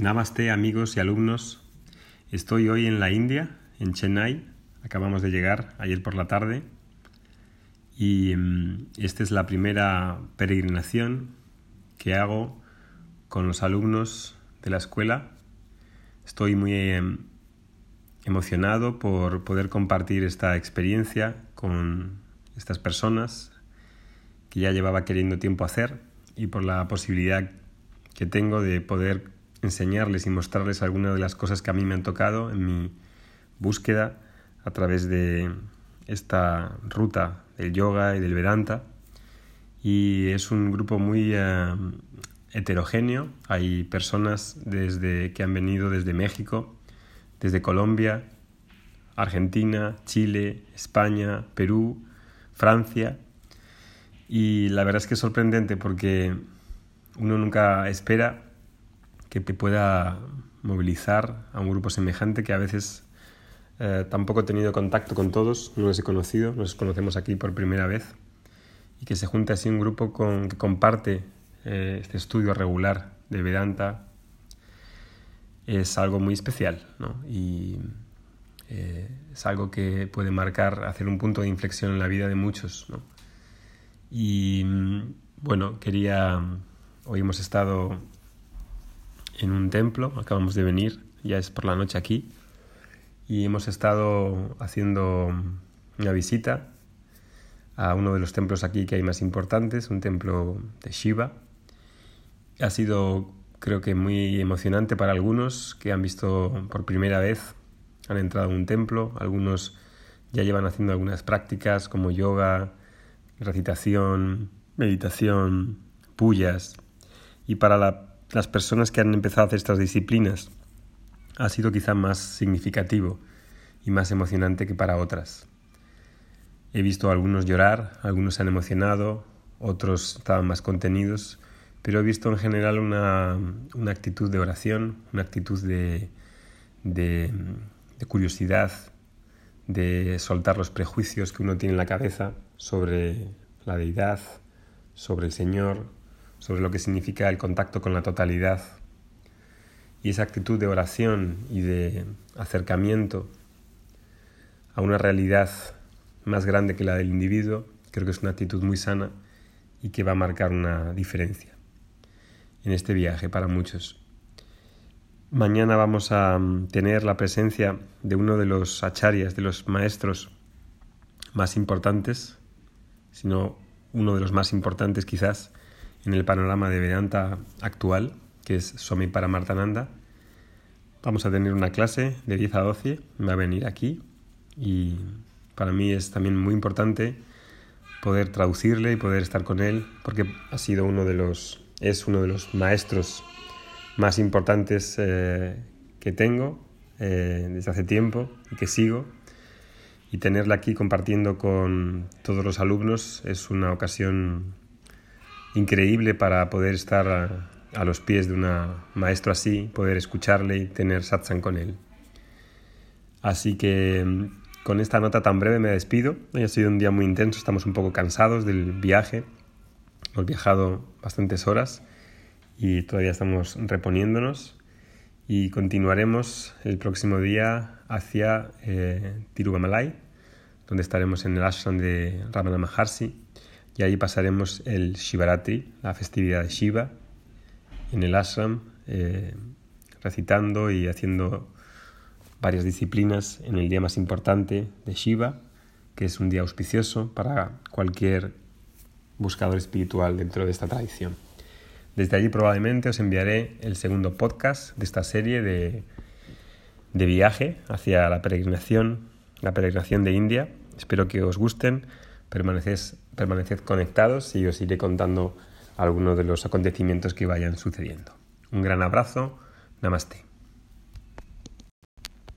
Namaste amigos y alumnos. Estoy hoy en la India, en Chennai. Acabamos de llegar ayer por la tarde. Y mm, esta es la primera peregrinación que hago con los alumnos de la escuela. Estoy muy em, emocionado por poder compartir esta experiencia con estas personas que ya llevaba queriendo tiempo hacer y por la posibilidad que tengo de poder enseñarles y mostrarles algunas de las cosas que a mí me han tocado en mi búsqueda a través de esta ruta del yoga y del Vedanta. Y es un grupo muy eh, heterogéneo. Hay personas desde, que han venido desde México, desde Colombia, Argentina, Chile, España, Perú, Francia. Y la verdad es que es sorprendente porque uno nunca espera que pueda movilizar a un grupo semejante que a veces eh, tampoco he tenido contacto con todos, no los he conocido, nos conocemos aquí por primera vez y que se junte así un grupo que comparte eh, este estudio regular de Vedanta es algo muy especial ¿no? y eh, es algo que puede marcar, hacer un punto de inflexión en la vida de muchos. ¿no? Y mm, bueno, quería, hoy hemos estado en un templo, acabamos de venir, ya es por la noche aquí, y hemos estado haciendo una visita a uno de los templos aquí que hay más importantes, un templo de Shiva. Ha sido, creo que, muy emocionante para algunos que han visto por primera vez, han entrado a un templo, algunos ya llevan haciendo algunas prácticas como yoga, recitación, meditación, puyas, y para la las personas que han empezado a hacer estas disciplinas ha sido quizá más significativo y más emocionante que para otras. He visto a algunos llorar, algunos se han emocionado, otros estaban más contenidos, pero he visto en general una, una actitud de oración, una actitud de, de, de curiosidad, de soltar los prejuicios que uno tiene en la cabeza sobre la deidad, sobre el Señor, sobre lo que significa el contacto con la totalidad. Y esa actitud de oración y de acercamiento a una realidad más grande que la del individuo, creo que es una actitud muy sana y que va a marcar una diferencia en este viaje para muchos. Mañana vamos a mm, tener la presencia de uno de los acharyas, de los maestros más importantes, sino uno de los más importantes quizás, en el panorama de Vedanta actual, que es Swami Paramartananda. Vamos a tener una clase de 10 a 12, va a venir aquí y para mí es también muy importante poder traducirle y poder estar con él porque ha sido uno de los es uno de los maestros más importantes eh, que tengo eh, desde hace tiempo y que sigo y tenerla aquí compartiendo con todos los alumnos es una ocasión increíble para poder estar a, los pies de un maestro así, poder escucharle y tener satsang con él. Así que mm, con esta nota tan breve me despido. Hoy ha sido un día muy intenso, estamos un poco cansados del viaje. Hemos viajado bastantes horas y todavía estamos reponiéndonos y continuaremos el próximo día hacia eh, Tirugamalai, donde estaremos en el ashram de Ramana Maharshi y ahí pasaremos el Shivaratri, la festividad de Shiva, en el ashram, eh, recitando y haciendo varias disciplinas en el día más importante de Shiva, que es un día auspicioso para cualquier buscador espiritual dentro de esta tradición. Desde allí probablemente os enviaré el segundo podcast de esta serie de, de viaje hacia la peregrinación, la peregrinación de India. Espero que os gusten permaneced, conectados y os iré contando algunos de los acontecimientos que vayan sucediendo. Un gran abrazo, namaste.